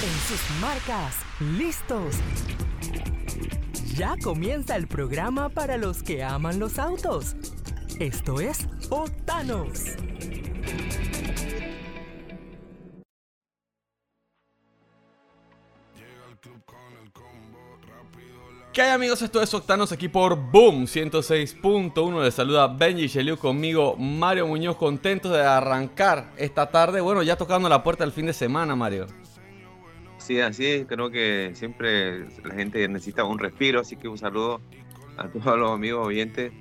En sus marcas, listos. Ya comienza el programa para los que aman los autos. Esto es Otanos. ¿Qué hay amigos? Esto es Octanos aquí por Boom 106.1. Les saluda Benji Sheliu conmigo, Mario Muñoz, contentos de arrancar esta tarde. Bueno, ya tocando la puerta del fin de semana, Mario. Sí, así es. Creo que siempre la gente necesita un respiro, así que un saludo a todos los amigos oyentes.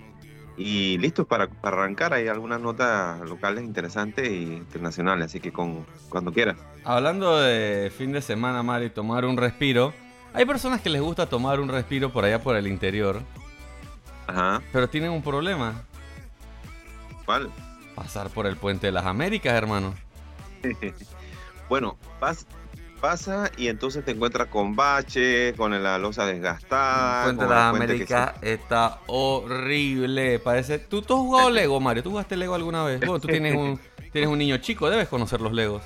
Y listos para, para arrancar. Hay algunas notas locales interesantes e internacionales, así que con, cuando quieras. Hablando de fin de semana, Mario, y tomar un respiro. Hay personas que les gusta tomar un respiro por allá por el interior, Ajá. pero tienen un problema. ¿Cuál? Pasar por el puente de las Américas, hermano. bueno, pas- pasa y entonces te encuentras con bache, con la losa desgastada. Puente que Américas está horrible. Parece. ¿Tú, tú has jugado Lego, Mario? ¿Tú jugaste Lego alguna vez? Bueno, tú tienes un, tienes un niño chico, debes conocer los Legos.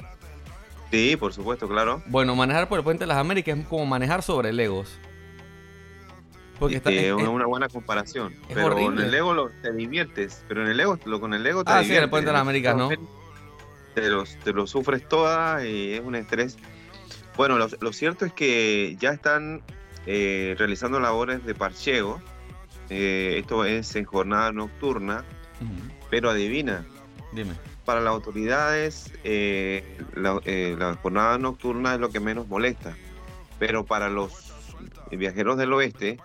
Sí, por supuesto, claro. Bueno, manejar por el puente de las Américas es como manejar sobre Legos. Porque está. Este, es- una, buena comparación. es pero horrible. en el Lego lo- te diviertes. Pero en el Lego, lo, con el Lego te Ah, sí, en el puente de las Américas, ¿no? Te los, te lo sufres toda y es un estrés. Bueno, lo, lo cierto es que ya están eh, realizando labores de parcheo. Eh, esto es en jornada nocturna, pero adivina, Dime. para las autoridades eh, la, eh, la jornada nocturna es lo que menos molesta, pero para los viajeros del oeste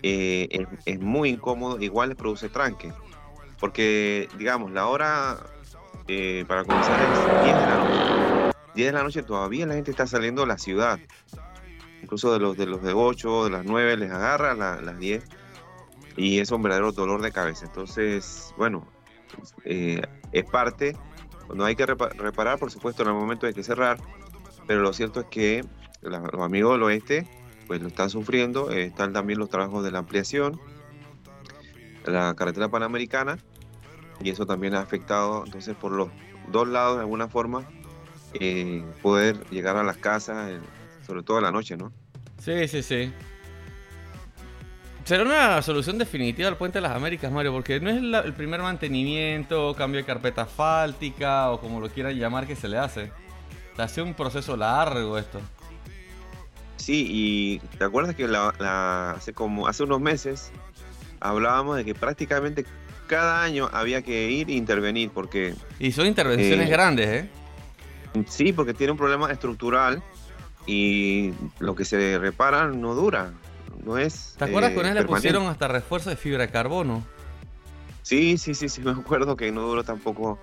es, es muy incómodo, igual les produce tranque, porque digamos, la hora para comenzar es 10 de la noche. 10 de la noche todavía la gente está saliendo de la ciudad, incluso de los de los de 8, de las 9 les agarra la- las 10 y es un verdadero dolor de cabeza. Entonces, bueno, eh, es parte, cuando hay que repa- reparar, por supuesto, en el momento hay que cerrar, pero lo cierto es que los amigos del oeste pues lo están sufriendo, eh, están también los trabajos de la ampliación, la carretera panamericana, y eso también ha afectado, entonces, por los dos lados, de alguna forma, eh, poder llegar a las casas, eh, sobre todo en la noche, ¿no? Sí, sí, sí. Será una solución definitiva al puente de las Américas, Mario, porque no es la- el primer mantenimiento, cambio de carpeta asfáltica o como lo quieran llamar que se le hace. Ha sido un proceso largo esto. Sí, y te acuerdas que la, la- hace como hace unos meses hablábamos de que prácticamente cada año había que ir e intervenir, porque Y son intervenciones Eh, grandes, ¿eh? Sí, porque tiene un problema estructural y lo que se repara no dura, no es. ¿Te acuerdas eh, que una vez le pusieron hasta refuerzo de fibra de carbono? Sí, sí, sí, sí, me acuerdo que no duró tampoco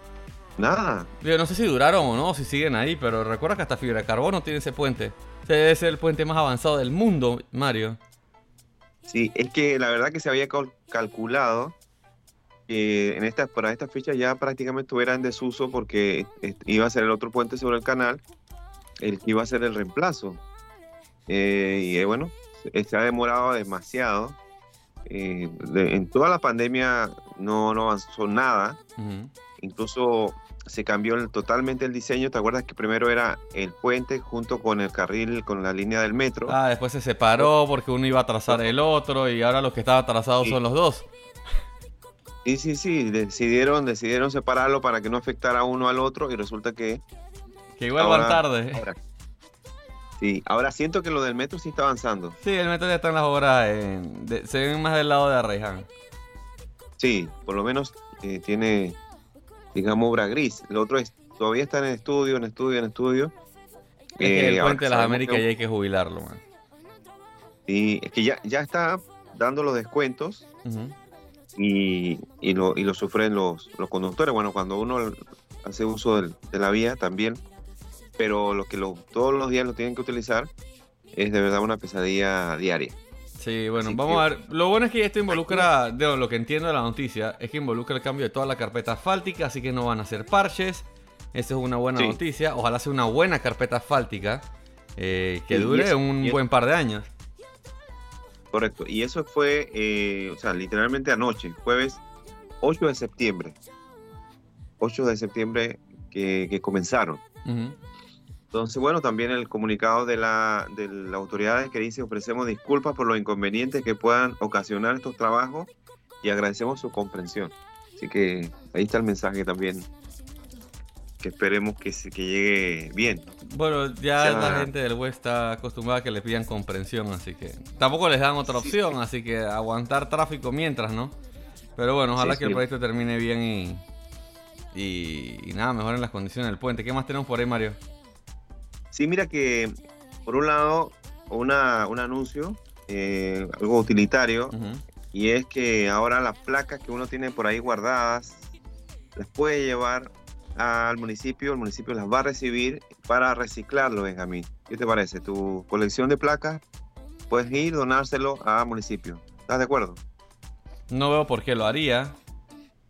nada. Yo no sé si duraron o no, si siguen ahí, pero recuerda que hasta fibra de carbono tiene ese puente. Ese debe ser el puente más avanzado del mundo, Mario. Sí, es que la verdad que se había cal- calculado que en esta, para esta fecha ya prácticamente estuviera en desuso porque eh, iba a ser el otro puente sobre el canal, el que iba a ser el reemplazo. Eh, y eh, bueno, se se ha demorado demasiado. Eh, de- en toda la pandemia no, no avanzó nada. Incluso se cambió el- totalmente el diseño. ¿Te acuerdas que primero era el puente junto con el carril, con la línea del metro? Ah, después se separó porque uno iba a trazar el otro y ahora los que estaban trazados Sí. son los dos. Sí, sí, sí, decidieron, decidieron separarlo para que no afectara uno al otro y resulta que Que igual van tarde. ahora, sí, ahora siento que lo del metro sí está avanzando. Sí, el metro ya está en las obras. en- de- se ven más del lado de Arreján. Sí, por lo menos eh, tiene, digamos, obra gris. Lo otro es, todavía está en estudio, en estudio, en estudio. Es que el Eh, ahora puente de las Américas ya hay que jubilarlo, man. Sí, es que ya, ya está dando los descuentos Ujú. Y, y lo, y lo sufren los, los conductores. Bueno, cuando uno hace uso del- de la vía también, pero lo que lo, todos los días lo tienen que utilizar es de verdad una pesadilla diaria. Sí, bueno, Así vamos que- a ver. Lo bueno es que esto involucra, de lo que entiendo de la noticia, es que involucra el cambio de toda la carpeta asfáltica, así que no van a hacer parches. Esa es una buena Sí. noticia. Ojalá sea una buena carpeta asfáltica eh, que dure eso- un buen par de años. Correcto. Y eso fue, eh, o sea, literalmente anoche, jueves 8 de septiembre. 8 de septiembre que, que comenzaron. Entonces, bueno, también el comunicado de la, de las autoridades que dice ofrecemos disculpas por los inconvenientes que puedan ocasionar estos trabajos y agradecemos su comprensión. Así que ahí está el mensaje también que esperemos que, se, que llegue bien. Bueno, ya la gente del web está acostumbrada a que le pidan comprensión, así que tampoco les dan otra opción, así que aguantar tráfico mientras, ¿no? Pero bueno, ojalá que el proyecto termine bien y, y, nada, mejoren las condiciones del puente. ¿Qué más tenemos por ahí, Mario? Sí, mira que por un lado, una, un anuncio, eh, algo utilitario, y es que ahora las placas que uno tiene por ahí guardadas, las puede llevar al municipio, el municipio las va a recibir para reciclarlo, Benjamín. ¿Qué te parece? Tu colección de placas, puedes ir, donárselo al municipio. ¿Estás de acuerdo? No veo por qué lo haría.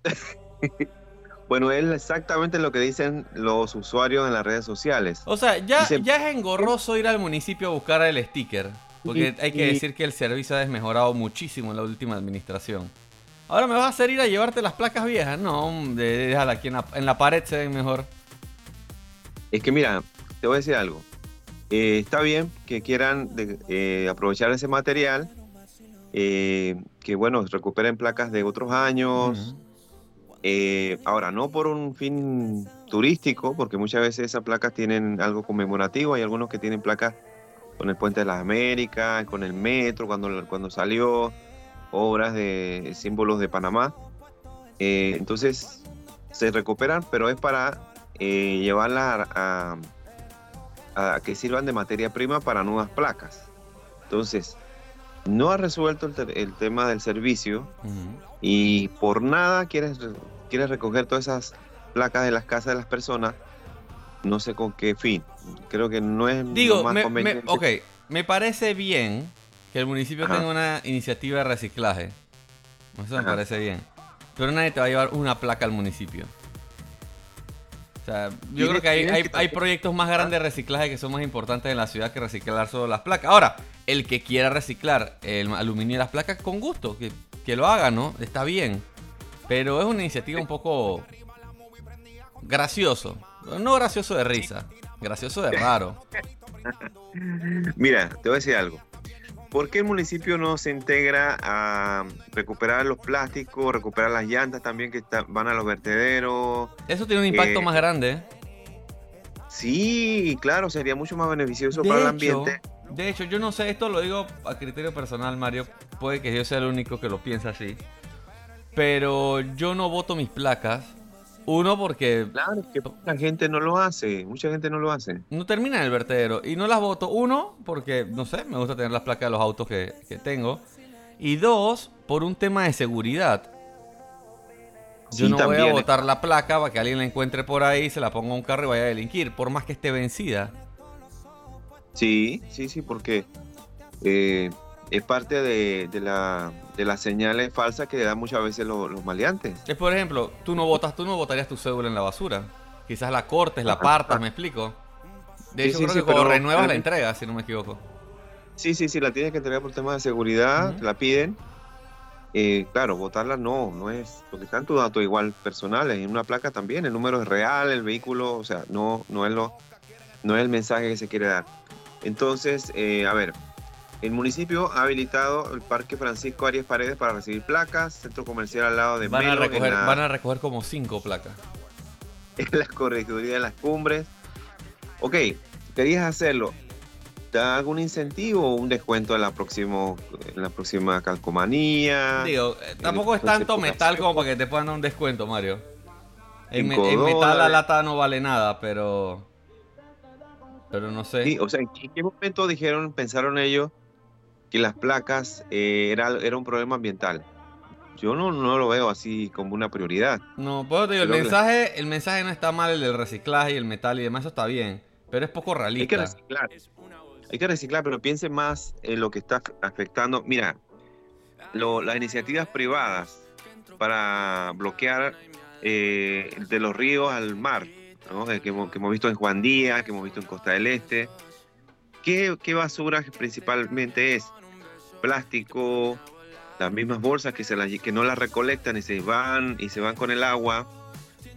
bueno, es exactamente lo que dicen los usuarios en las redes sociales. O sea, ya, ya es engorroso ir al municipio a buscar el sticker. Porque hay que decir que el servicio ha desmejorado muchísimo en la última administración. Ahora me vas a hacer ir a llevarte las placas viejas. No, déjala aquí en la, pared se ven mejor. Es que mira, te voy a decir algo. Eh, está bien que quieran eh, aprovechar ese material, eh, que bueno, recuperen placas de otros años. ahora, no por un fin turístico, porque muchas veces esas placas tienen algo conmemorativo. Hay algunos que tienen placas con el Puente de las Américas, con el metro, cuando, cuando salió obras de símbolos de Panamá. Eh, entonces se recuperan, pero es para eh, llevarlas a, que sirvan de materia prima para nuevas placas. Entonces, no ha resuelto el, tema del servicio y por nada quieres, quieres recoger todas esas placas de las casas de las personas. No sé con qué fin. Creo que no es Digo, más conveniente. ok, me parece bien que el municipio tenga una iniciativa de reciclaje. Eso me parece bien. Pero nadie te va a llevar una placa al municipio. O sea, yo creo que hay, proyectos más grandes de reciclaje que son más importantes en la ciudad que reciclar solo las placas. Ahora, el que quiera reciclar el aluminio y las placas, con gusto, que, que lo haga, ¿no? Está bien. Pero es una iniciativa un poco gracioso. No gracioso de risa, gracioso de raro. Mira, te voy a decir algo. ¿Por qué el municipio no se integra a recuperar los plásticos, recuperar las llantas también que van a los vertederos? Eso tiene un impacto más grande. ¿eh? Sí, claro, sería mucho más beneficioso para el ambiente. De hecho, yo no sé, esto lo digo a criterio personal, Mario. Puede que yo sea el único que lo piensa así. Pero yo no voto mis placas uno, porque. Claro, que mucha gente no lo hace. Mucha gente no lo hace. No termina en el vertedero. Y no las voto. Uno, porque, no sé, me gusta tener las placas de los autos que, tengo. Y dos, por un tema de seguridad. Yo no voy a botar la placa para que alguien la encuentre por ahí, se la ponga a un carro y vaya a delinquir, por más que esté vencida. Sí, sí, sí, porque eh, es parte de, la, de las señales falsas que dan muchas veces los, maleantes. Es por ejemplo, tú no votas, tú no votarías tu cédula en la basura. Quizás la cortes, la partas, me explico. De hecho, creo que cuando renuevas la entrega, si no me equivoco. Sí, sí, sí, la tienes que entregar por temas de seguridad, te la piden. Eh, claro, votarla no, no es, porque están tus datos igual personales, en una placa también, el número es real, el vehículo, o sea, no, no, es, lo, no es el mensaje que se quiere dar. Entonces, eh, a ver, el municipio ha habilitado el Parque Francisco Arias Paredes para recibir placas, centro comercial al lado de van a recoger, Van a recoger como cinco placas. En la corregiduría de las cumbres. Ok, querías hacerlo. ¿Te da algún incentivo o un descuento en la, próximo, en la próxima calcomanía? Digo, eh, tampoco es tanto metal como para que te puedan dar un descuento, Mario. En, metal la lata no vale nada, pero... Pero no sé. Sí, o sea, ¿en qué momento dijeron, pensaron ellos que las placas eh, era, era un problema ambiental. Yo no, no lo veo así como una prioridad. No, pues el mensaje, el mensaje no está mal, el del reciclaje y el metal y demás, eso está bien, pero es poco realista. Hay que reciclar. Hay que reciclar, pero piense más en lo que está afectando. Mira, las iniciativas privadas para bloquear eh, de los ríos al mar, eh, que, hemos, visto en Juan Díaz, que hemos visto en Costa del Este. ¿Qué, qué basura principalmente es? Plástico, las mismas bolsas que, se que no las recolectan y se van y se van con el agua,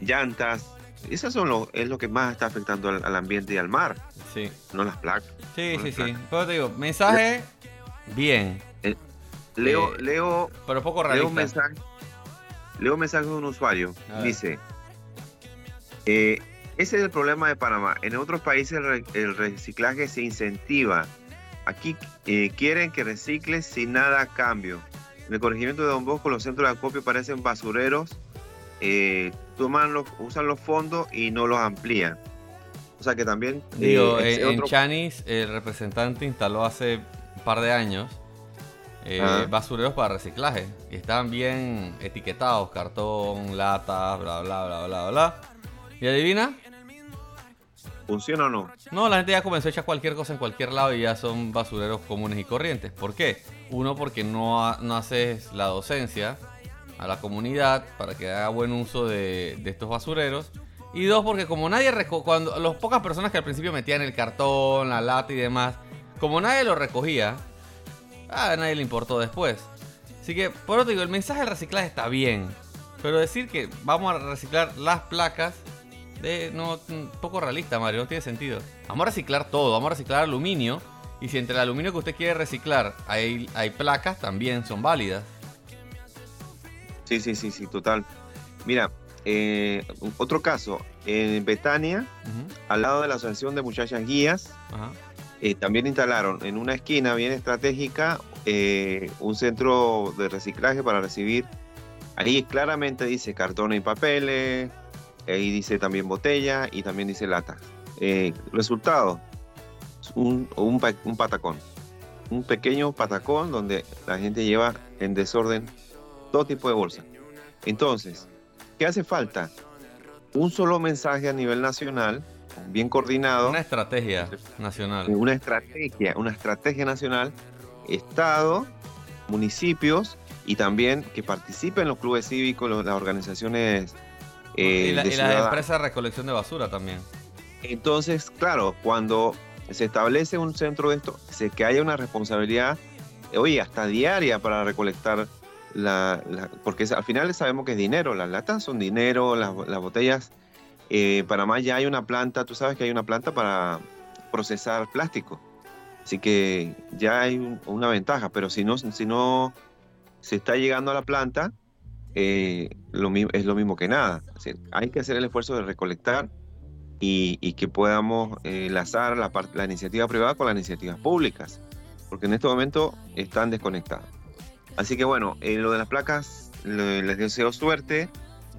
llantas. Eso son lo, es lo que más está afectando al, al ambiente y al mar, Sí, no las placas. sí, No sí, las sí. placas. Pero te digo, mensaje bien, Leo, Eh, leo, pero poco leo un mensaje. Leo un mensaje de un usuario. Dice, eh, ese es el problema de Panamá. En otros países el reciclaje se incentiva. Aquí eh, quieren que recicles sin nada a cambio. En el corregimiento de Don Bosco los centros de acopio parecen basureros. eh, toman los, usan los fondos y no los amplían. O sea que también... eh, Digo, en, en otro- Chanis el representante instaló hace un par de años eh, basureros para reciclaje. Y estaban bien etiquetados, cartón, latas, bla, bla, bla, bla, bla. ¿Y adivina? ¿Funciona o no? No, la gente ya comenzó a echar cualquier cosa en cualquier lado y ya son basureros comunes y corrientes. ¿Por qué? Uno, porque no, ha- no haces la docencia a la comunidad para que haga buen uso de, estos basureros. Y dos, porque como nadie cuando las pocas personas que al principio metían el cartón, la lata y demás, como nadie lo recogía, a nadie le importó después. Así que, por otro digo, el mensaje del reciclaje está bien. Pero decir que vamos a reciclar las placas de no un poco realista, Mario, no tiene sentido. Vamos a reciclar todo, vamos a reciclar aluminio. Y si entre el aluminio que usted quiere reciclar hay, hay placas, también son válidas. Sí, sí, sí, sí, total. Mira, eh, otro caso, en Betania, al lado de la Asociación de Muchachas Guías, eh, también instalaron en una esquina bien estratégica eh, un centro de reciclaje para recibir. Ahí claramente dice cartones y papeles, ahí dice también botella y también dice lata. Eh, resultado, un, un, un patacón. Un pequeño patacón donde la gente lleva en desorden todo tipo de bolsas. Entonces, ¿qué hace falta? Un solo mensaje a nivel nacional, bien coordinado. Una estrategia nacional. una estrategia, una estrategia nacional, Estado, municipios y también que participen los clubes cívicos, las organizaciones eh, y, la- de y las ciudadanos. empresas de recolección de basura también. Entonces, claro, cuando se establece un centro de esto, se, que haya una responsabilidad, eh, oye, hasta diaria para recolectar la, la- porque al final sabemos que es dinero, las latas son dinero, las, las botellas, eh, para más ya hay una planta, tú sabes que hay una planta para procesar plástico, así que ya hay un- una ventaja, pero si no, si no se está llegando a la planta, eh, lo, mi- es lo mismo que nada, Es decir, hay que hacer el esfuerzo de recolectar y, y que podamos eh, enlazar la, la iniciativa privada con las iniciativas públicas, porque en este momento están desconectadas. Así que bueno, eh, lo de las placas, le- les deseo suerte.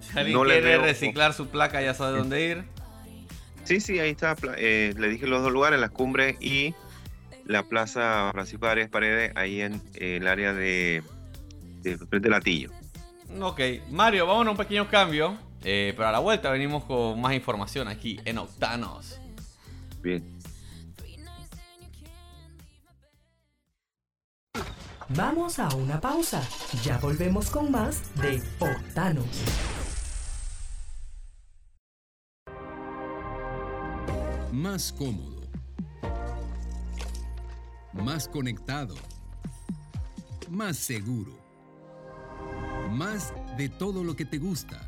Si No quiere veo- reciclar su placa, ya sabe dónde ir. Sí, sí, ahí está, eh, le dije los dos lugares, las cumbres y la plaza Francisco Arias Paredes, ahí en eh, el área de, de frente Latillo. Ok, Mario, vamos a un pequeño cambio. Eh, pero a la vuelta venimos con más información aquí en Octanos. Bien. Vamos a una pausa. Ya volvemos con más de Octanos. Más cómodo. Más conectado. Más seguro. Más de todo lo que te gusta.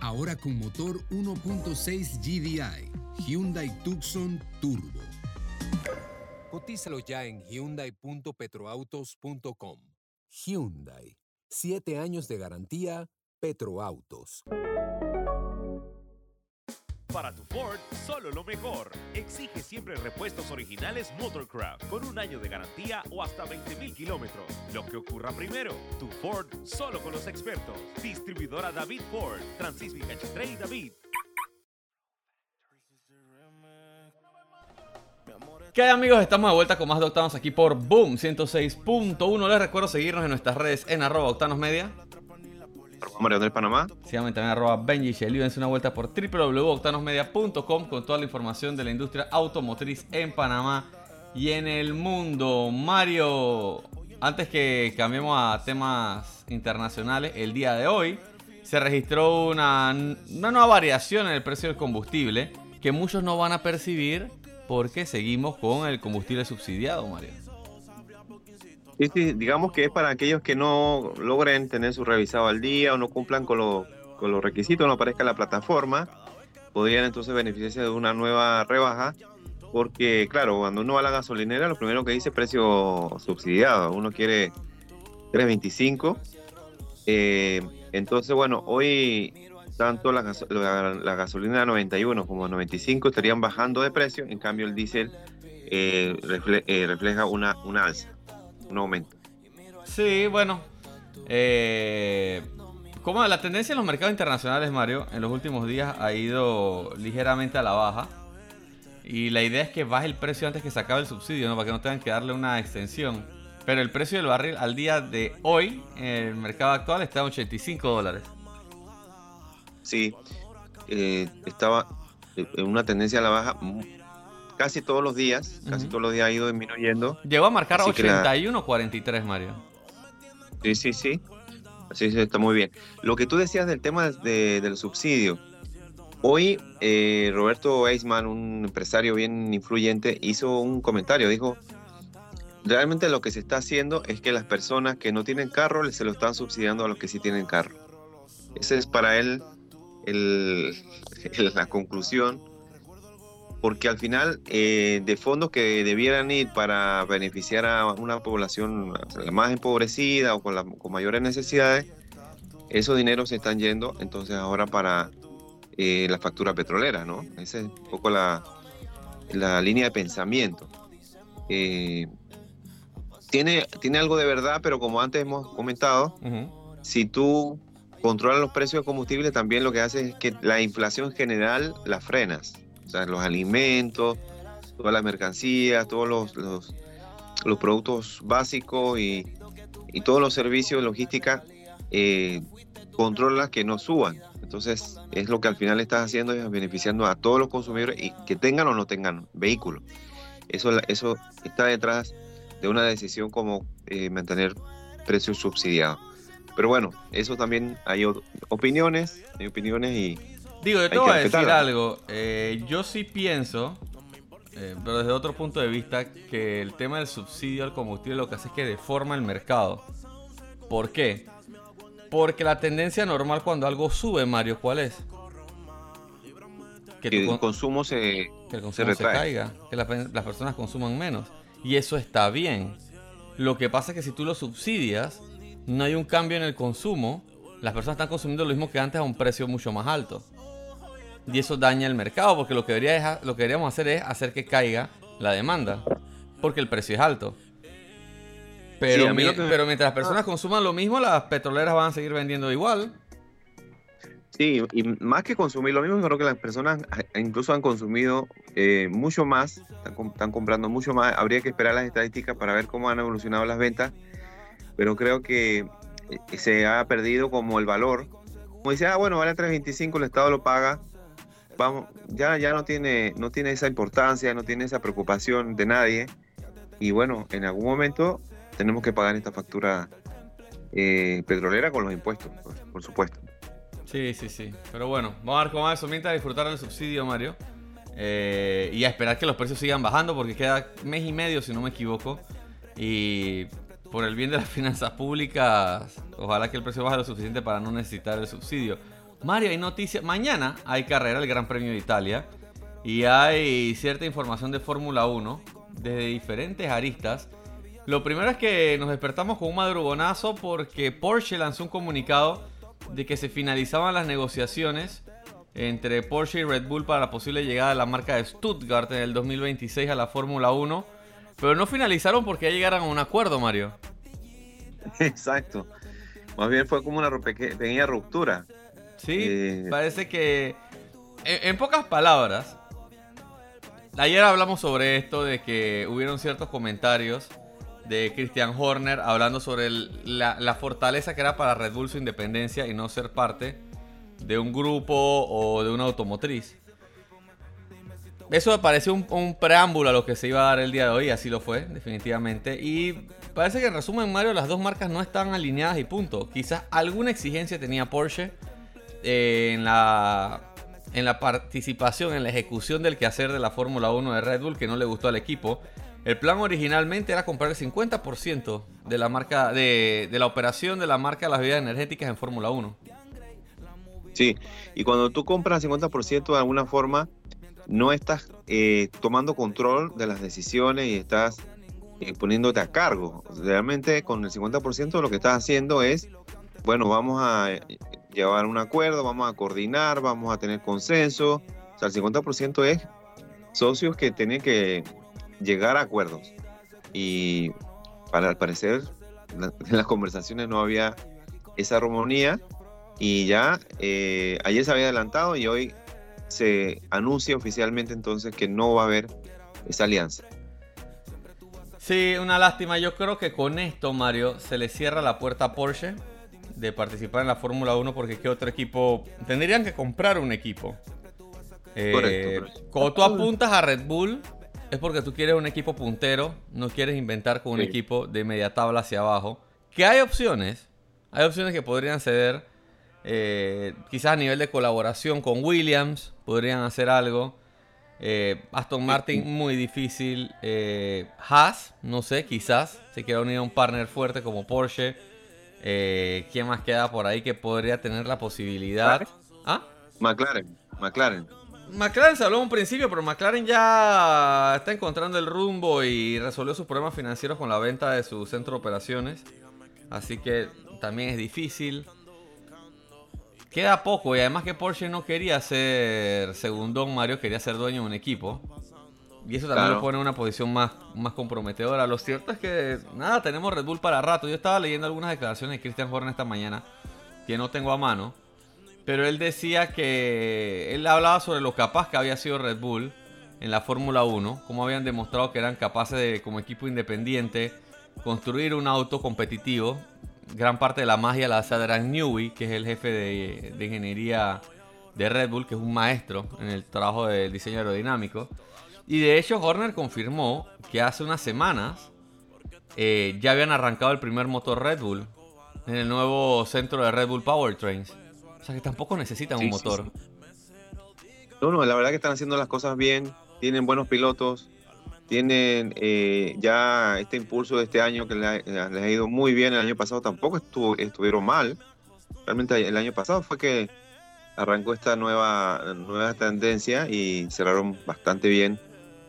Ahora con motor 1.6 GDI. Hyundai Tucson Turbo. Cotízalo ya en hyundai.petroautos.com. Hyundai. Siete años de garantía. Petroautos. Para tu Ford, solo lo mejor. Exige siempre repuestos originales Motorcraft con un año de garantía o hasta 20.000 kilómetros. Lo que ocurra primero, tu Ford solo con los expertos. Distribuidora David Ford, Francisco Cachetre y David. ¿Qué hay amigos? Estamos de vuelta con más de Octanos aquí por Boom 106.1. Les recuerdo seguirnos en nuestras redes en arroba Octanos Media. Mario del Panamá. Síganme también arroba Benji Shelley. Dense una vuelta por www.octanosmedia.com con toda la información de la industria automotriz en Panamá y en el mundo. Mario, antes que cambiemos a temas internacionales, el día de hoy se registró una nueva variación en el precio del combustible que muchos no van a percibir porque seguimos con el combustible subsidiado, Mario. Sí, sí, digamos que es para aquellos que no logren tener su revisado al día o no cumplan con, lo- con los requisitos, no aparezca la plataforma. podrían entonces beneficiarse de una nueva rebaja, porque claro, cuando uno va a la gasolinera, lo primero que dice es precio subsidiado, uno quiere 3.25. Eh, entonces, bueno, hoy tanto la, la- la gasolina 91 como 95 estarían bajando de precio, en cambio el diésel eh, eh, refleja una, una alza, un aumento. Sí, bueno. eh, como la tendencia en los mercados internacionales, Mario, en los últimos días ha ido ligeramente a la baja. Y la idea es que baje el precio antes que se acabe el subsidio, ¿no? Para que no tengan que darle una extensión. Pero el precio del barril al día de hoy, en el mercado actual, está en 85 dólares. Sí, eh, estaba en una tendencia a la baja casi todos los días, casi todos los días ha ido disminuyendo. Llegó a marcar Así que la- 81.43, Mario. Sí, sí, sí. Así sí, está muy bien. Lo que tú decías del tema de- del subsidio. Hoy eh, Roberto Eisman, un empresario bien influyente, hizo un comentario. Dijo, realmente lo que se está haciendo es que las personas que no tienen carro se lo están subsidiando a los que sí tienen carro. Esa es para él el- el- la conclusión. Porque al final, eh, de fondos que debieran ir para beneficiar a una población más empobrecida o con, la- con mayores necesidades, esos dineros se están yendo entonces ahora para eh, la factura petrolera, ¿no? Esa es un poco la, la línea de pensamiento. Eh, tiene, tiene algo de verdad, pero como antes hemos comentado, si tú controlas los precios de combustible, también lo que haces es que la inflación general la frenas. Los alimentos, todas las mercancías, todos los, los, productos básicos y, y todos los servicios logística, eh, controlas que no suban. Entonces, es lo que al final estás haciendo, es beneficiando a todos los consumidores y que tengan o no tengan vehículos. Eso, eso está detrás de una decisión como eh, mantener precios subsidiados. Pero bueno, eso también hay opiniones, hay opiniones y Digo, yo te voy a decir algo. Eh, yo sí pienso, eh, pero desde otro punto de vista, que el tema del subsidio al combustible lo que hace es que deforma el mercado. ¿Por qué? Porque la tendencia normal cuando algo sube, Mario, ¿cuál es? Que, que tu el con- consumo se, que el consumo se, caiga, que la las personas consuman menos. Y eso está bien. Lo que pasa es que si tú lo subsidias, no hay un cambio en el consumo. Las personas están consumiendo lo mismo que antes a un precio mucho más alto. Y eso daña el mercado, porque lo que, debería es- lo que deberíamos hacer es hacer que caiga la demanda, porque el precio es alto. Pero, Sí, a mí mi- lo que- pero mientras las personas consuman lo mismo, las petroleras van a seguir vendiendo igual. Sí, y más que consumir lo mismo, yo creo que las personas a- incluso han consumido eh, mucho más, están, están comprando mucho más. Habría que esperar las estadísticas para ver cómo han evolucionado las ventas, pero creo que eh, se ha perdido como el valor. Como dice, ah, bueno, vale 3.25, el Estado lo paga. Vamos, ya, ya no tiene, no tiene esa importancia, no tiene esa preocupación de nadie. Y bueno, en algún momento tenemos que pagar esta factura eh, petrolera con los impuestos, por, por supuesto. Sí, sí, sí. Pero bueno, vamos a ver cómo va eso mientras disfrutar del subsidio, Mario. Eh, y a esperar que los precios sigan bajando porque queda mes y medio, si no me equivoco. Y por el bien de las finanzas públicas, ojalá que el precio baje lo suficiente para no necesitar el subsidio. Mario, hay noticias. Mañana hay carrera, el Gran Premio de Italia. Y hay cierta información de Fórmula 1 desde diferentes aristas. Lo primero es que nos despertamos con un madrugonazo porque Porsche lanzó un comunicado de que se finalizaban las negociaciones entre Porsche y Red Bull para la posible llegada de la marca de Stuttgart en el 2026 a la Fórmula 1. Pero no finalizaron porque ya llegaron a un acuerdo, Mario. Exacto. Más bien fue como una pequeña ruptura. Sí, Eh. parece que... En, en pocas palabras, ayer hablamos sobre esto de que hubieron ciertos comentarios de Christian Horner hablando sobre el- la, la fortaleza que era para Red Bull su independencia y no ser parte de un grupo o de una automotriz. Eso me pareció un, un preámbulo a lo que se iba a dar el día de hoy, así lo fue, definitivamente. Y parece que en resumen, Mario, las dos marcas no están alineadas y punto. Quizás alguna exigencia tenía Porsche eh, en, la, en la participación, en la ejecución del quehacer de la Fórmula 1 de Red Bull que no le gustó al equipo. El plan originalmente era comprar el 50% de la marca de, de la operación de la marca de las bebidas energéticas en Fórmula 1. Sí, y cuando tú compras 50% de alguna forma, no estás eh, tomando control de las decisiones y estás eh, poniéndote a cargo. Realmente con el 50% lo que estás haciendo es, bueno, vamos a llevar un acuerdo, vamos a coordinar, vamos a tener consenso. O sea, el 50% es socios que tienen que llegar a acuerdos. Y para al parecer en las conversaciones no había esa armonía y ya eh, ayer se había adelantado y hoy se anuncia oficialmente entonces que no va a haber esa alianza. Sí, una lástima. Yo creo que con esto, Mario, se le cierra la puerta a Porsche de participar en la Fórmula 1 porque qué otro equipo... Tendrían que comprar un equipo. Eh, Correcto, correcto. Cuando tú apuntas a Red Bull es porque tú quieres un equipo puntero, no quieres inventar con un Sí. equipo de media tabla hacia abajo. Que hay opciones, hay opciones que podrían ceder, eh, quizás a nivel de colaboración con Williams, podrían hacer algo. Eh, Aston Martin, muy difícil. Eh, Haas, no sé, quizás se quiera unir a un partner fuerte como Porsche. Eh, ¿Quién más queda por ahí que podría tener la posibilidad? ¿Ah? McLaren, McLaren. McLaren se habló en un principio, pero McLaren ya está encontrando el rumbo y resolvió sus problemas financieros con la venta de su centro de operaciones. Así que también es difícil. Queda poco y además que Porsche no quería ser segundón, Mario quería ser dueño de un equipo. Y eso también Claro. lo pone en una posición más, más comprometedora. Lo cierto es que, nada, tenemos Red Bull para rato. Yo estaba leyendo algunas declaraciones de Christian Horner esta mañana, que no tengo a mano. Pero él decía que él hablaba sobre lo capaz que había sido Red Bull en la Fórmula 1, cómo habían demostrado que eran capaces de, como equipo independiente, construir un auto competitivo. Gran parte de la magia la hace Adrian Newey, que es el jefe de, de ingeniería de Red Bull, que es un maestro en el trabajo del diseño aerodinámico. Y de hecho, Horner confirmó que hace unas semanas eh, ya habían arrancado el primer motor Red Bull en el nuevo centro de Red Bull Powertrains. O sea que tampoco necesitan un Sí, sí, motor. No, no, la verdad que están haciendo las cosas bien, tienen buenos pilotos, tienen eh, ya este impulso de este año que le ha- les ha ido muy bien. El año pasado tampoco estuvo, estuvieron mal. Realmente el año pasado fue que arrancó esta nueva, nueva tendencia y cerraron bastante bien,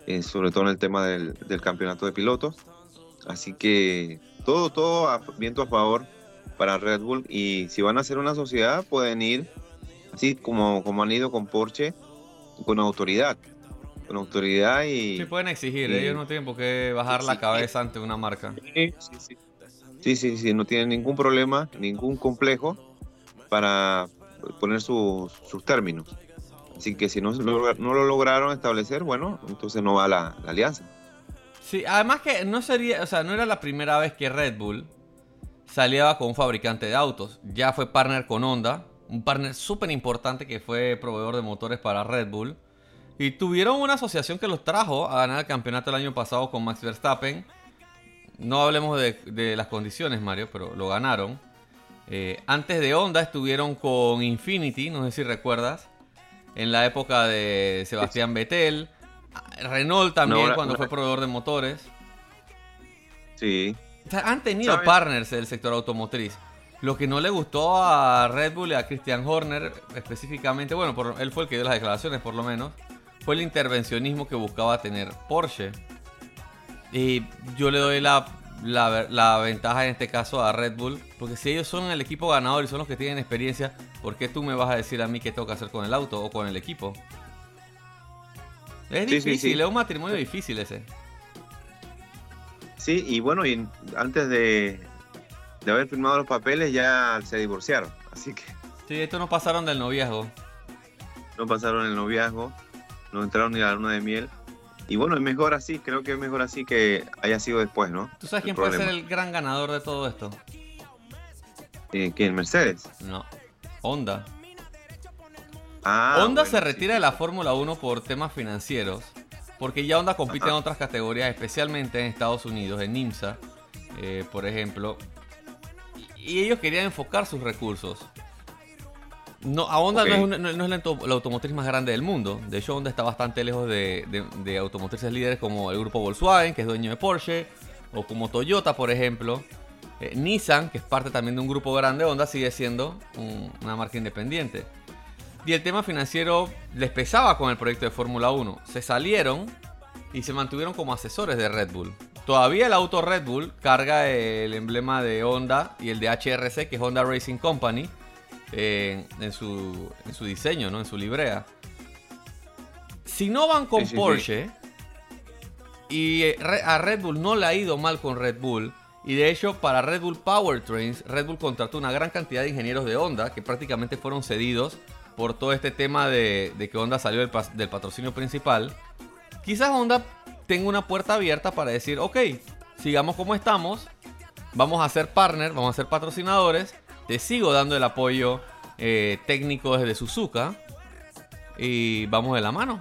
eh, sobre todo en el tema del, del campeonato de pilotos. Así que todo, todo a- viento a favor para Red Bull y si van a hacer una sociedad pueden ir así como, como han ido con Porsche con autoridad con autoridad y Sí, pueden exigir, y- ellos no tienen por qué bajar la cabeza ante una marca. Sí, sí, sí. Sí, sí, sí, no tienen ningún problema, ningún complejo para poner sus, sus términos. Así que si no, lo- no lo lograron establecer, bueno, entonces no va la, alianza. Sí, además que no sería, o sea, no era la primera vez que Red Bull salía con un fabricante de autos. Ya fue partner con Honda, un partner súper importante que fue proveedor de motores para Red Bull. Y tuvieron una asociación que los trajo a ganar el campeonato el año pasado con Max Verstappen. No hablemos de, de las condiciones, Mario, pero lo ganaron. Eh, antes de Honda estuvieron con Infinity, no sé si recuerdas, en la época de Sebastián Vettel. Renault también, cuando fue proveedor de motores. Sí, O sea, han tenido ¿Sabes? partners del sector automotriz. Lo que no le gustó a Red Bull y a Christian Horner específicamente, bueno, por- él fue el que dio las declaraciones por lo menos, fue el intervencionismo que buscaba tener Porsche. Y yo le doy la, la- la ventaja en este caso a Red Bull, porque si ellos son el equipo ganador y son los que tienen experiencia, ¿por qué tú me vas a decir a mí qué tengo que hacer con el auto o con el equipo? Es Sí, sí, difícil, sí. es un matrimonio difícil ese. sí, y bueno, y antes de, de haber firmado los papeles ya se divorciaron. Así que Sí, estos no pasaron del noviazgo. no pasaron el noviazgo, no entraron ni a la luna de miel. Y bueno, es mejor así, creo que es mejor así que haya sido después, ¿no? ¿Tú sabes El quién puede ser el gran ganador de todo esto? Eh, ¿Quién? Mercedes. No. Honda. Ah, Honda bueno, se sí. retira de la Fórmula 1 por temas financieros. Porque ya Honda compite en otras categorías, especialmente en Estados Unidos, en IMSA, eh, por ejemplo. Y ellos querían enfocar sus recursos. No, a Honda no es, una- no- no es la, auto- la automotriz más grande del mundo. De hecho, Honda está bastante lejos de, de- de automotrices líderes como el grupo Volkswagen, que es dueño de Porsche, o como Toyota, por ejemplo. Eh, Nissan, que es parte también de un grupo grande, Honda sigue siendo un- una marca independiente. y el tema financiero les pesaba con el proyecto de Fórmula 1. Se salieron y se mantuvieron como asesores de Red Bull. Todavía el auto Red Bull carga el emblema de Honda y el de HRC, que es Honda Racing Company, eh, en, su, en su diseño, ¿no? en su librea. Si no van con Sí, sí, sí. Porsche, y eh, a Red Bull no le ha ido mal con Red Bull, y de hecho para Red Bull Powertrains, Red Bull contrató una gran cantidad de ingenieros de Honda que prácticamente fueron cedidos por todo este tema de, de que Honda salió del patrocinio principal. Quizás Honda tenga una puerta abierta para decir, ok, sigamos como estamos, vamos a ser partner, vamos a ser patrocinadores, te sigo dando el apoyo eh, técnico desde Suzuka y vamos de la mano.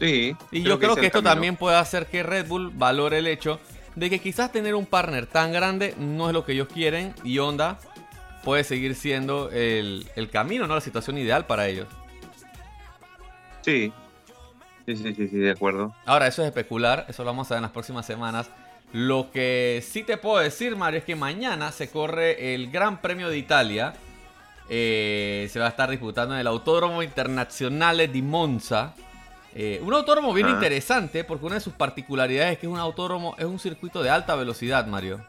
Sí. Y yo creo que esto camino. también puede hacer que Red Bull valore el hecho de que quizás tener un partner tan grande no es lo que ellos quieren y Honda puede seguir siendo el, el camino, ¿no? La situación ideal para ellos. Sí. Sí, sí, sí, sí, de acuerdo. Ahora, eso es especular, eso lo vamos a ver en las próximas semanas. Lo que sí te puedo decir, Mario, es que mañana se corre el Gran Premio de Italia. Eh, se va a estar disputando en el Autódromo Internazionale di Monza. Eh, un autódromo bien Ah. interesante porque una de sus particularidades es que es un autódromo, es un circuito de alta velocidad, Mario.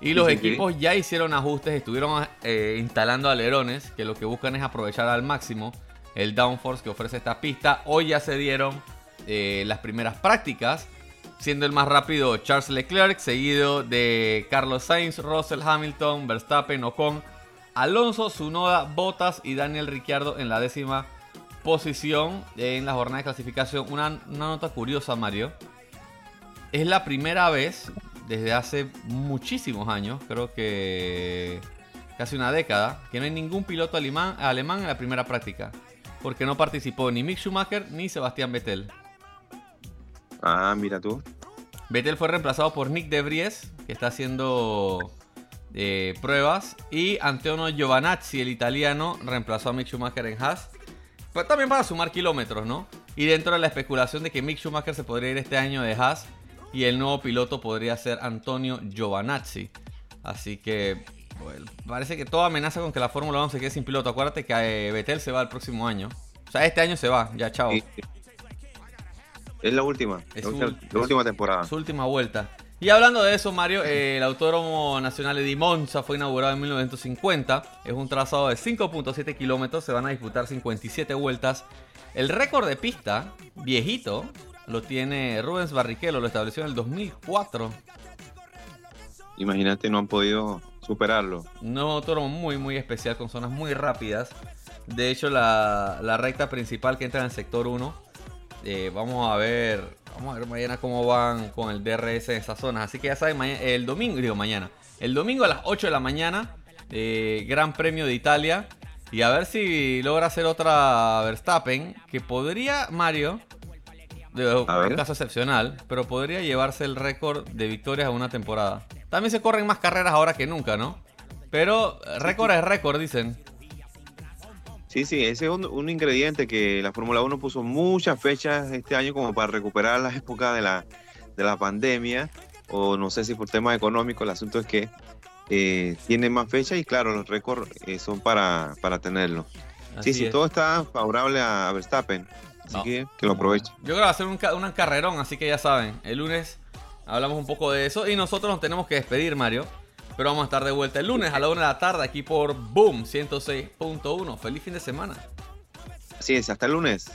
Y los Sí, sí, sí. equipos ya hicieron ajustes, estuvieron eh, instalando alerones que lo que buscan es aprovechar al máximo el downforce que ofrece esta pista. Hoy ya se dieron eh, las primeras prácticas, siendo el más rápido Charles Leclerc, seguido de Carlos Sainz, Russell Hamilton, Verstappen, Ocon, Alonso, Zunoda, Bottas y Daniel Ricciardo en la décima posición en la jornada de clasificación. Una, nota curiosa, Mario. Es la primera vez desde hace muchísimos años, creo que casi una década, que no hay ningún piloto alemán, alemán en la primera práctica. Porque no participó ni Mick Schumacher ni Sebastián Vettel. Ah, mira tú. Vettel fue reemplazado por Nick De Vries, que está haciendo eh, pruebas. Y Antonio Giovanazzi, el italiano, reemplazó a Mick Schumacher en Haas. Pero también para sumar kilómetros, ¿no? Y dentro de la especulación de que Mick Schumacher se podría ir este año de Haas y el nuevo piloto podría ser Antonio Giovanazzi. Así que bueno, parece que todo amenaza con que la Fórmula 1 se quede sin piloto. Acuérdate que eh, Vettel se va el próximo año. O sea, este año se va, ya chao. Sí. Es la última. Es la, última temporada. Su última vuelta. Y hablando de eso, Mario, eh, el Autódromo Nacional de Monza fue inaugurado en 1950. Es un trazado de 5.7 kilómetros. Se van a disputar 57 vueltas. El récord de pista, viejito, lo tiene Rubens Barrichello. Lo estableció en el 2004. Imagínate, no han podido superarlo. Un nuevo autódromo muy, muy especial con zonas muy rápidas. De hecho, la, la recta principal que entra en el sector 1. Eh, vamos a ver. Vamos a ver mañana cómo van con el DRS en esas zonas. Así que ya saben, el domingo, digo mañana. El domingo a las 8 de la mañana. eh, Gran Premio de Italia. Y a ver si logra hacer otra Verstappen. Que podría, Mario. De un caso excepcional. Pero podría llevarse el récord de victorias a una temporada. También se corren más carreras ahora que nunca, ¿no? Pero récord es récord, dicen. Sí, sí, ese es un, un ingrediente que la Fórmula 1 puso muchas fechas este año como para recuperar las épocas de la, de la pandemia, o no sé si por temas económicos, el asunto es que eh, tiene más fechas y claro, los récords eh, son para, para tenerlo. Así sí, sí, es. todo está favorable a Verstappen, así No. que que lo aproveche. Yo creo que va a ser un, un carrerón, así que ya saben, el lunes hablamos un poco de eso y nosotros nos tenemos que despedir, Mario. Pero vamos a estar de vuelta el lunes a la 1 de la tarde aquí por Boom 106.1. Feliz fin de semana. Así es, hasta el lunes.